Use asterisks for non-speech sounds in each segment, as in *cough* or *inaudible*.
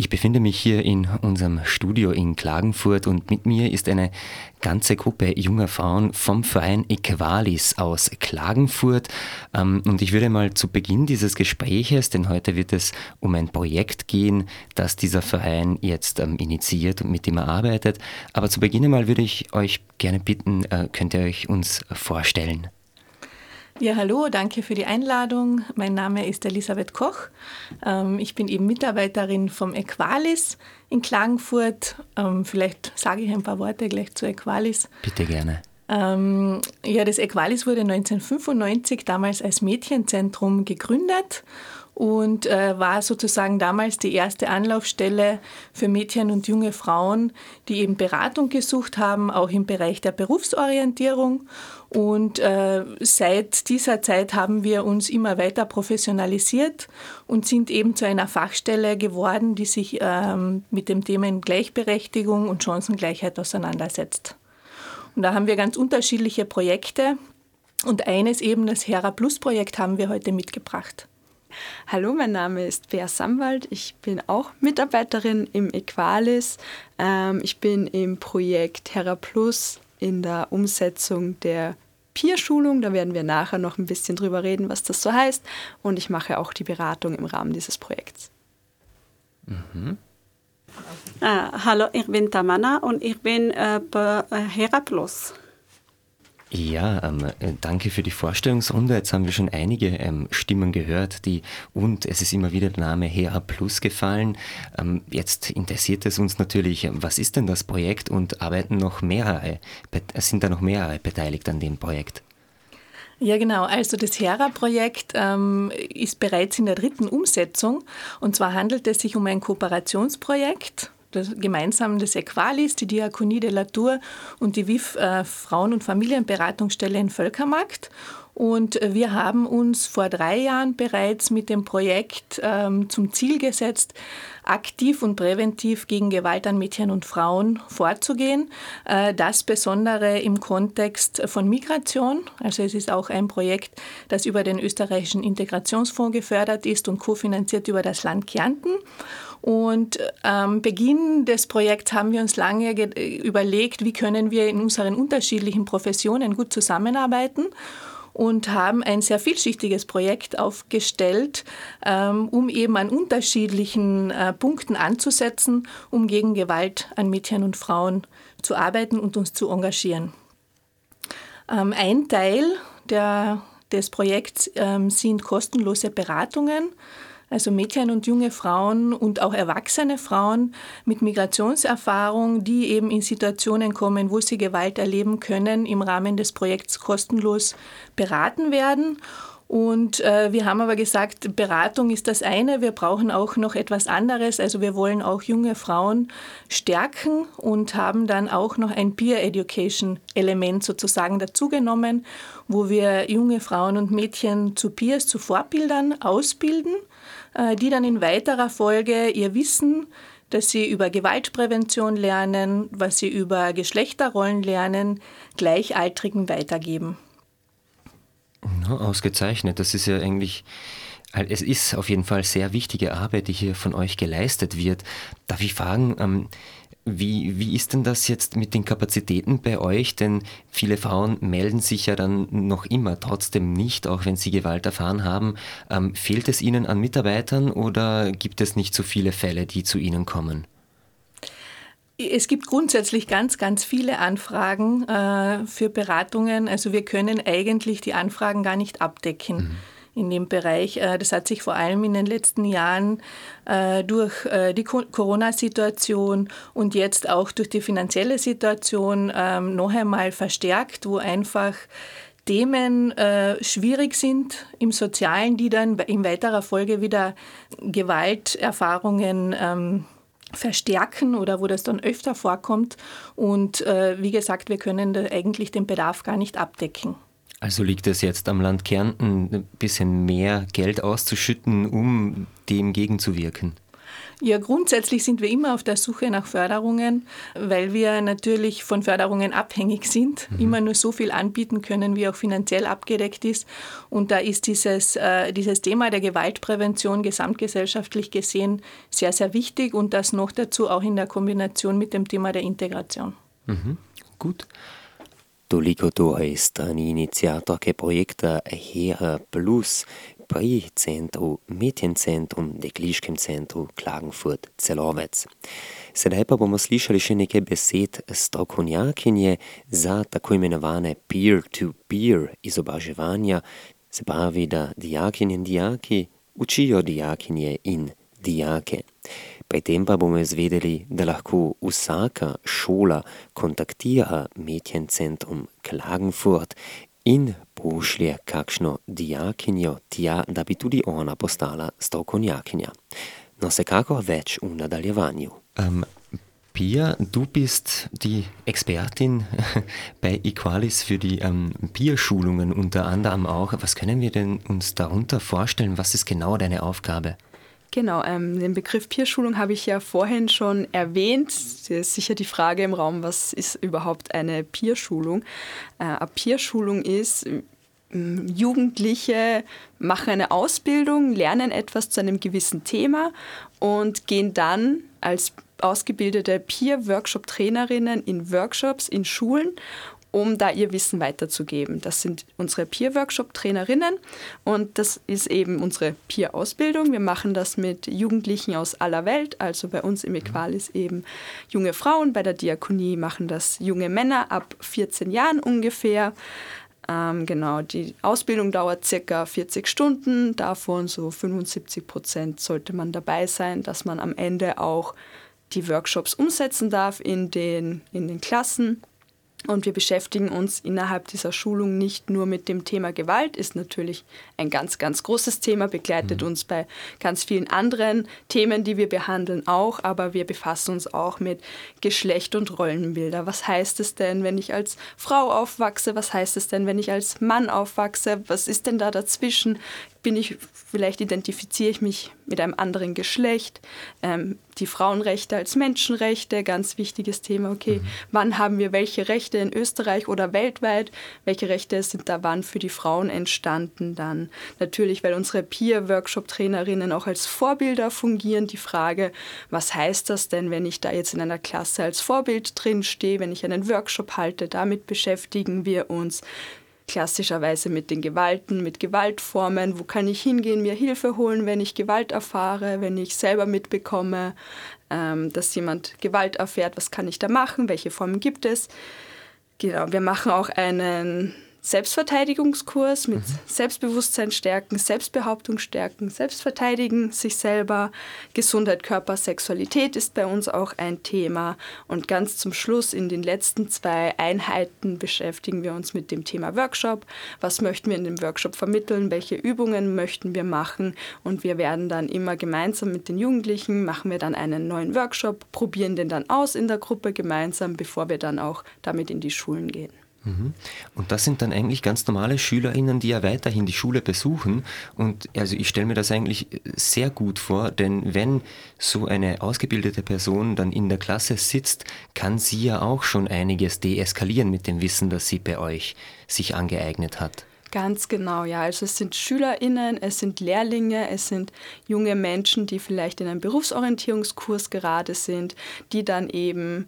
Ich befinde mich hier in unserem Studio in Klagenfurt und mit mir ist eine ganze Gruppe junger Frauen vom Verein Equalis aus Klagenfurt. Ähm, und ich würde mal zu Beginn dieses Gespräches, denn heute wird es um ein Projekt gehen, das dieser Verein jetzt ähm, initiiert und mit dem er arbeitet. Aber zu Beginn mal würde ich euch gerne bitten, äh, könnt ihr euch uns vorstellen? Ja, hallo, danke für die Einladung. Mein Name ist Elisabeth Koch. Ähm, ich bin eben Mitarbeiterin vom Equalis in Klagenfurt. Ähm, vielleicht sage ich ein paar Worte gleich zu Equalis. Bitte gerne. Ähm, ja, das Equalis wurde 1995 damals als Mädchenzentrum gegründet und äh, war sozusagen damals die erste Anlaufstelle für Mädchen und junge Frauen, die eben Beratung gesucht haben, auch im Bereich der Berufsorientierung. Und äh, seit dieser Zeit haben wir uns immer weiter professionalisiert und sind eben zu einer Fachstelle geworden, die sich ähm, mit dem Themen Gleichberechtigung und Chancengleichheit auseinandersetzt. Und da haben wir ganz unterschiedliche Projekte. Und eines eben, das Hera Plus Projekt, haben wir heute mitgebracht. Hallo, mein Name ist Bea Samwald. Ich bin auch Mitarbeiterin im Equalis. Ähm, ich bin im Projekt Terra Plus in der Umsetzung der Peer-Schulung. Da werden wir nachher noch ein bisschen drüber reden, was das so heißt. Und ich mache auch die Beratung im Rahmen dieses Projekts. Mhm. Äh, hallo, ich bin Tamana und ich bin äh, bei Hera Plus. Ja, ähm, äh, danke für die Vorstellungsrunde. Jetzt haben wir schon einige ähm, Stimmen gehört, die und es ist immer wieder der Name HA Plus gefallen. Ähm, jetzt interessiert es uns natürlich, was ist denn das Projekt und arbeiten noch mehrere, sind da noch mehrere beteiligt an dem Projekt? Ja, genau. Also das HERA-Projekt ähm, ist bereits in der dritten Umsetzung. Und zwar handelt es sich um ein Kooperationsprojekt gemeinsam das Equalis, die Diakonie de la Tour und die WIF äh, Frauen- und Familienberatungsstelle in Völkermarkt. Und wir haben uns vor drei Jahren bereits mit dem Projekt ähm, zum Ziel gesetzt, aktiv und präventiv gegen Gewalt an Mädchen und Frauen vorzugehen. Äh, das besondere im Kontext von Migration. Also es ist auch ein Projekt, das über den österreichischen Integrationsfonds gefördert ist und kofinanziert über das Land Kärnten. Und am Beginn des Projekts haben wir uns lange überlegt, wie können wir in unseren unterschiedlichen Professionen gut zusammenarbeiten und haben ein sehr vielschichtiges Projekt aufgestellt, ähm, um eben an unterschiedlichen äh, Punkten anzusetzen, um gegen Gewalt an Mädchen und Frauen zu arbeiten und uns zu engagieren. Ähm, ein Teil der, des Projekts ähm, sind kostenlose Beratungen also Mädchen und junge Frauen und auch erwachsene Frauen mit Migrationserfahrung, die eben in Situationen kommen, wo sie Gewalt erleben können, im Rahmen des Projekts kostenlos beraten werden. Und äh, wir haben aber gesagt, Beratung ist das eine, wir brauchen auch noch etwas anderes. Also wir wollen auch junge Frauen stärken und haben dann auch noch ein Peer Education Element sozusagen dazugenommen, wo wir junge Frauen und Mädchen zu Peers, zu Vorbildern ausbilden äh, die dann in weiterer Folge ihr Wissen, das sie über Gewaltprävention lernen, was sie über Geschlechterrollen lernen, Gleichaltrigen weitergeben. No, ausgezeichnet. Das ist ja eigentlich, es ist auf jeden Fall sehr wichtige Arbeit, die hier von euch geleistet wird. Darf ich fragen, ähm, wie, wie ist denn das jetzt mit den Kapazitäten bei euch? Denn viele Frauen melden sich ja dann noch immer trotzdem nicht, auch wenn sie Gewalt erfahren haben. Ähm, fehlt es ihnen an Mitarbeitern oder gibt es nicht so viele Fälle, die zu ihnen kommen? Es gibt grundsätzlich ganz, ganz viele Anfragen äh, für Beratungen. Also wir können eigentlich die Anfragen gar nicht abdecken. Mhm in dem Bereich. Äh, das hat sich vor allem in den letzten Jahren äh, durch äh, die Corona-Situation und jetzt auch durch die finanzielle Situation ähm, noch einmal verstärkt, wo einfach Themen schwierig sind im Sozialen, die dann in weiterer Folge wieder Gewalterfahrungen ähm, verstärken oder wo das dann öfter vorkommt. Und äh, wie gesagt, wir können eigentlich den Bedarf gar nicht abdecken. Also liegt es jetzt am Land Kärnten, ein bisschen mehr Geld auszuschütten, um dem gegenzuwirken? Ja, grundsätzlich sind wir immer auf der Suche nach Förderungen, weil wir natürlich von Förderungen abhängig sind, mhm. immer nur so viel anbieten können, wie auch finanziell abgedeckt ist. Und da ist dieses, äh, dieses Thema der Gewaltprävention gesamtgesellschaftlich gesehen sehr, sehr wichtig und das noch dazu auch in der Kombination mit dem Thema der Integration. Mhm. Gut. Toliko to je strani inicijatorke projekta HERA Plus pri centru, Mediencentrum, Dekliškem centru Klagenfurt Celovec. Sedaj pa bomo slišali še nekaj besed strokovnjakinje za tako imenovane peer-to-peer izobraževanja, se pravi, da dijakinje in dijaki učijo dijakinje in dijake. Pri tem pa bomo izvedeli, da lahko vsaka šola kontaktira Mediencentrum Klagenfurt in pošlje kakšno dijakinjo tja, da bi tudi ona postala strokovnjakinja. No, vsekakor več v nadaljevanju. Um, Pia, du bist die Expertin *laughs* bei Equalis für die ähm, Peer-Schulungen unter anderem auch. Was können wir denn uns darunter vorstellen? Was ist genau deine Aufgabe? Genau, ähm, den Begriff Peerschulung habe ich ja vorhin schon erwähnt. Es ist sicher die Frage im Raum, was ist überhaupt eine Peerschulung? Äh, eine Peerschulung ist, Jugendliche machen eine Ausbildung, lernen etwas zu einem gewissen Thema und gehen dann als ausgebildete Peer-Workshop-Trainerinnen in Workshops, in Schulen um da ihr Wissen weiterzugeben. Das sind unsere Peer-Workshop-Trainerinnen und das ist eben unsere Peer-Ausbildung. Wir machen das mit Jugendlichen aus aller Welt, also bei uns im Equalis eben junge Frauen, bei der Diakonie machen das junge Männer ab 14 Jahren ungefähr. Ähm, genau, die Ausbildung dauert circa 40 Stunden, davon so 75 Prozent sollte man dabei sein, dass man am Ende auch die Workshops umsetzen darf in den, in den Klassen. Und wir beschäftigen uns innerhalb dieser Schulung nicht nur mit dem Thema Gewalt, ist natürlich ein ganz, ganz großes Thema, begleitet mhm. uns bei ganz vielen anderen Themen, die wir behandeln auch, aber wir befassen uns auch mit Geschlecht und Rollenbilder. Was heißt es denn, wenn ich als Frau aufwachse? Was heißt es denn, wenn ich als Mann aufwachse? Was ist denn da dazwischen? bin ich, vielleicht identifiziere ich mich mit einem anderen Geschlecht. Ähm, die Frauenrechte als Menschenrechte, ganz wichtiges Thema. Okay, mhm. wann haben wir welche Rechte in Österreich oder weltweit? Welche Rechte sind da wann für die Frauen entstanden? Dann natürlich, weil unsere Peer-Workshop-Trainerinnen auch als Vorbilder fungieren, die Frage, was heißt das denn, wenn ich da jetzt in einer Klasse als Vorbild drin stehe, wenn ich einen Workshop halte? Damit beschäftigen wir uns klassischerweise mit den Gewalten, mit Gewaltformen. Wo kann ich hingehen, mir Hilfe holen, wenn ich Gewalt erfahre, wenn ich selber mitbekomme, ähm, dass jemand Gewalt erfährt, was kann ich da machen, welche Formen gibt es. Genau, wir machen auch einen Selbstverteidigungskurs mit mhm. Selbstbewusstsein stärken, Selbstbehauptung stärken, Selbstverteidigen, sich selber. Gesundheit, Körper, Sexualität ist bei uns auch ein Thema. Und ganz zum Schluss in den letzten zwei Einheiten beschäftigen wir uns mit dem Thema Workshop. Was möchten wir in dem Workshop vermitteln? Welche Übungen möchten wir machen? Und wir werden dann immer gemeinsam mit den Jugendlichen, machen wir dann einen neuen Workshop, probieren den dann aus in der Gruppe gemeinsam, bevor wir dann auch damit in die Schulen gehen. Mhm. Und das sind dann eigentlich ganz normale SchülerInnen, die ja weiterhin die Schule besuchen. Und also ich stelle mir das eigentlich sehr gut vor, denn wenn so eine ausgebildete Person dann in der Klasse sitzt, kann sie ja auch schon einiges deeskalieren mit dem Wissen, das sie bei euch sich angeeignet hat. Ganz genau, ja. Also es sind SchülerInnen, es sind Lehrlinge, es sind junge Menschen, die vielleicht in einem Berufsorientierungskurs gerade sind, die dann eben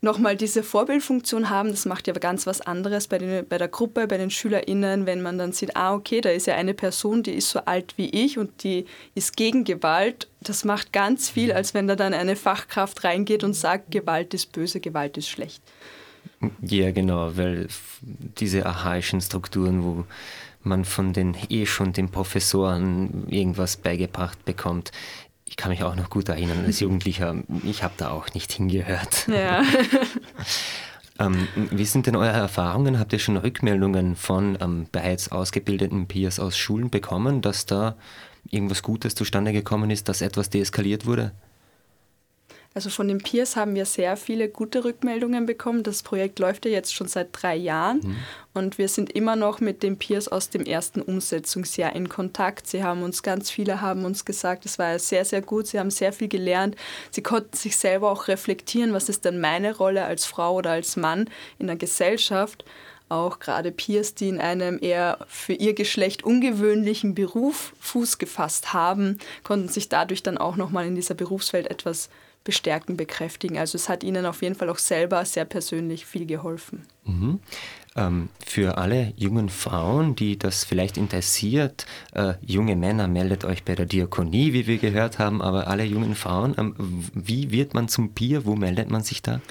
nochmal diese Vorbildfunktion haben. Das macht ja ganz was anderes bei, den, bei der Gruppe, bei den SchülerInnen, wenn man dann sieht, ah, okay, da ist ja eine Person, die ist so alt wie ich und die ist gegen Gewalt. Das macht ganz viel, als wenn da dann eine Fachkraft reingeht und sagt, Gewalt ist böse, Gewalt ist schlecht. Ja, genau, weil diese archaischen Strukturen, wo man von den eh schon den Professoren irgendwas beigebracht bekommt, ich kann mich auch noch gut erinnern, als Jugendlicher, ich habe da auch nicht hingehört. Ja. *laughs* ähm, wie sind denn eure Erfahrungen? Habt ihr schon Rückmeldungen von ähm, bereits ausgebildeten Peers aus Schulen bekommen, dass da irgendwas Gutes zustande gekommen ist, dass etwas deeskaliert wurde? Also von den Peers haben wir sehr viele gute Rückmeldungen bekommen. Das Projekt läuft ja jetzt schon seit drei Jahren mhm. und wir sind immer noch mit den Peers aus dem ersten Umsetzungsjahr in Kontakt. Sie haben uns, ganz viele haben uns gesagt, es war sehr, sehr gut. Sie haben sehr viel gelernt. Sie konnten sich selber auch reflektieren, was ist denn meine Rolle als Frau oder als Mann in der Gesellschaft auch gerade Peers, die in einem eher für ihr Geschlecht ungewöhnlichen Beruf Fuß gefasst haben, konnten sich dadurch dann auch nochmal in dieser Berufswelt etwas bestärken, bekräftigen. Also es hat ihnen auf jeden Fall auch selber sehr persönlich viel geholfen. Mhm. Ähm, für alle jungen Frauen, die das vielleicht interessiert, äh, junge Männer, meldet euch bei der Diakonie, wie wir gehört haben, aber alle jungen Frauen, ähm, wie wird man zum Bier? Wo meldet man sich da?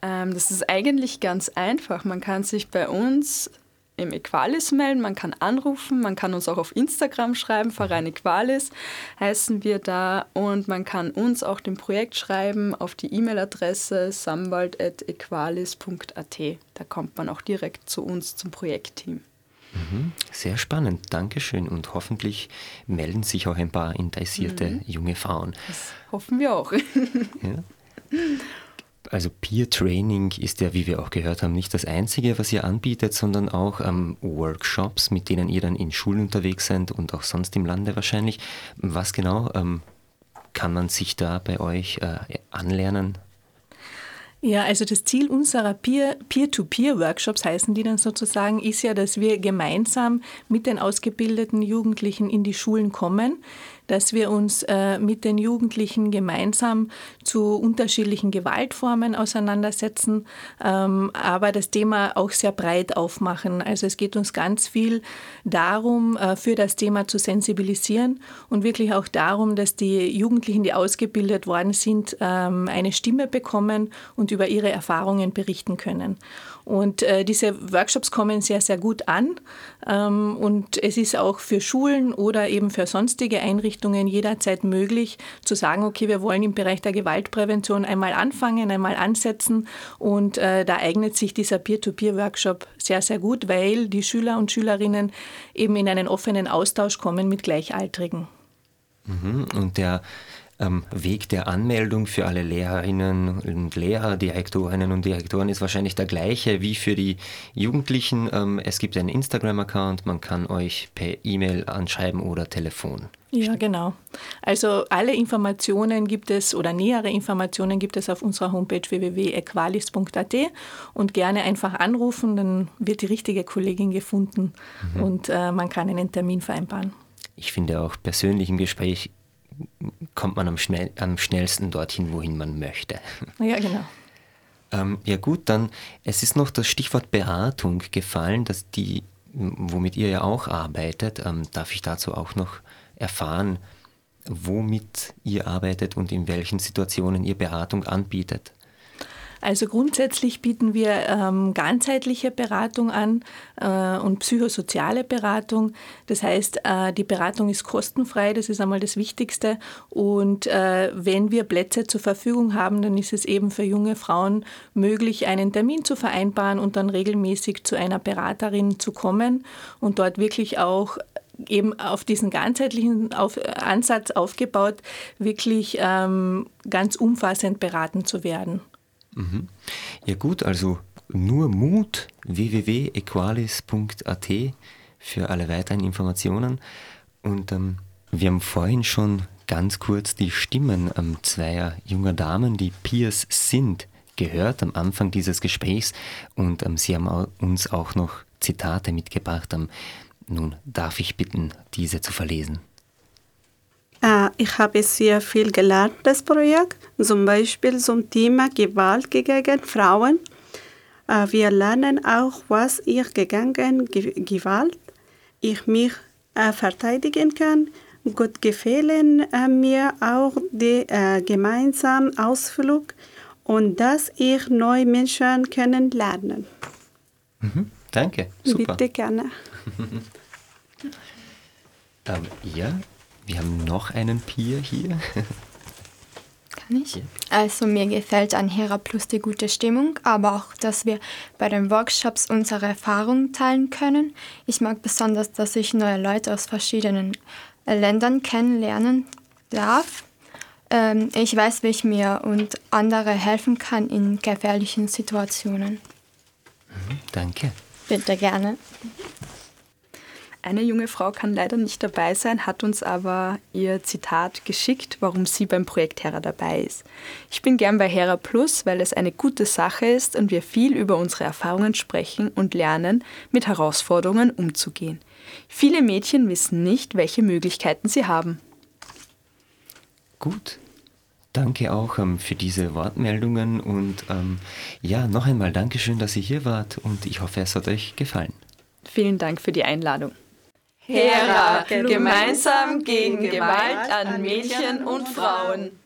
Ähm, das ist eigentlich ganz einfach. Man kann sich bei uns im Equalis melden, man kann anrufen, man kann uns auch auf Instagram schreiben, Verein Equalis heißen wir da und man kann uns auch dem Projekt schreiben auf die E-Mail-Adresse samwald.equalis.at. Da kommt man auch direkt zu uns zum Projektteam. Mhm. Sehr spannend, Dankeschön. Und hoffentlich melden sich auch ein paar interessierte mhm. junge Frauen. Das hoffen wir auch. ja. *laughs* Also Peer Training ist ja, wie wir auch gehört haben, nicht das Einzige, was ihr anbietet, sondern auch ähm, Workshops, mit denen ihr dann in Schulen unterwegs seid und auch sonst im Lande wahrscheinlich. Was genau ähm, kann man sich da bei euch äh, anlernen? Ja, also das Ziel unserer Peer-to-Peer-Workshops heißen die dann sozusagen, ist ja, dass wir gemeinsam mit den ausgebildeten Jugendlichen in die Schulen kommen dass wir uns äh, mit den Jugendlichen gemeinsam zu unterschiedlichen Gewaltformen auseinandersetzen, ähm, aber das Thema auch sehr breit aufmachen. Also es geht uns ganz viel darum, äh, für das Thema zu sensibilisieren und wirklich auch darum, dass die Jugendlichen, die ausgebildet worden sind, ähm, eine Stimme bekommen und über ihre Erfahrungen berichten können. Und äh, diese Workshops kommen sehr, sehr gut an. Ähm, und es ist auch für Schulen oder eben für sonstige Einrichtungen jederzeit möglich zu sagen, okay, wir wollen im Bereich der Gewaltprävention einmal anfangen, einmal ansetzen. Und äh, da eignet sich dieser Peer-to-Peer-Workshop sehr, sehr gut, weil die Schüler und Schülerinnen eben in einen offenen Austausch kommen mit Gleichaltrigen. Mhm. Und der ähm, Weg der Anmeldung für alle Lehrerinnen und Lehrer, Direktorinnen und Direktoren ist wahrscheinlich der gleiche wie für die Jugendlichen. Ähm, es gibt einen Instagram-Account, man kann euch per E-Mail anschreiben oder Telefon. Ja, genau. Also alle Informationen gibt es oder nähere Informationen gibt es auf unserer Homepage www.equalis.at und gerne einfach anrufen, dann wird die richtige Kollegin gefunden mhm. und äh, man kann einen Termin vereinbaren. Ich finde auch persönlich im Gespräch kommt man am, schnell, am schnellsten dorthin, wohin man möchte. Ja, genau. Ähm, ja gut, dann es ist noch das Stichwort Beratung gefallen, dass die, womit ihr ja auch arbeitet. Ähm, darf ich dazu auch noch erfahren, womit ihr arbeitet und in welchen Situationen ihr Beratung anbietet? Also grundsätzlich bieten wir ähm, ganzheitliche Beratung an äh, und psychosoziale Beratung. Das heißt, äh, die Beratung ist kostenfrei, das ist einmal das Wichtigste. Und äh, wenn wir Plätze zur Verfügung haben, dann ist es eben für junge Frauen möglich, einen Termin zu vereinbaren und dann regelmäßig zu einer Beraterin zu kommen und dort wirklich auch eben auf diesen ganzheitlichen auf, Ansatz aufgebaut, wirklich ähm, ganz umfassend beraten zu werden. Mhm. Ja gut, also nur Mut, www.equalis.at für alle weiteren Informationen. Und ähm, wir haben vorhin schon ganz kurz die Stimmen ähm, zweier junger Damen, die Peers sind, gehört am Anfang dieses Gesprächs. Und ähm, sie haben uns auch noch Zitate mitgebracht. Ähm, nun darf ich bitten, diese zu verlesen. Äh, ich habe sehr viel gelernt, das Projekt, zum Beispiel zum Thema Gewalt gegen Frauen. Äh, wir lernen auch, was ich gegen Gewalt ich mich äh, verteidigen kann. Gut gefallen mir auch der gemeinsame Ausflug und dass ich neue Menschen kennenlernen. Mhm, danke, super. Bitte gerne. *laughs* ähm, ja, wir haben noch einen Peer hier. Kann ich? Also mir gefällt an Hera Plus die gute Stimmung, aber auch, dass wir bei den Workshops unsere Erfahrungen teilen können. Ich mag besonders, dass ich neue Leute aus verschiedenen Ländern kennenlernen darf. Ähm, ich weiß, wie ich mir und andere helfen kann in gefährlichen Situationen. Mhm, danke. Bitte gerne. Eine junge Frau kann leider nicht dabei sein, hat uns aber ihr Zitat geschickt, warum sie beim Projekt Hera dabei ist. Ich bin gern bei Hera Plus, weil es eine gute Sache ist und wir viel über unsere Erfahrungen sprechen und lernen, mit Herausforderungen umzugehen. Viele Mädchen wissen nicht, welche Möglichkeiten sie haben. Gut. Danke auch ähm, für diese Wortmeldungen und ähm, ja, noch einmal Dankeschön, dass ihr hier wart und ich hoffe, es hat euch gefallen. Vielen Dank für die Einladung. Hera, gemeinsam gegen Gewalt an Mädchen und Frauen.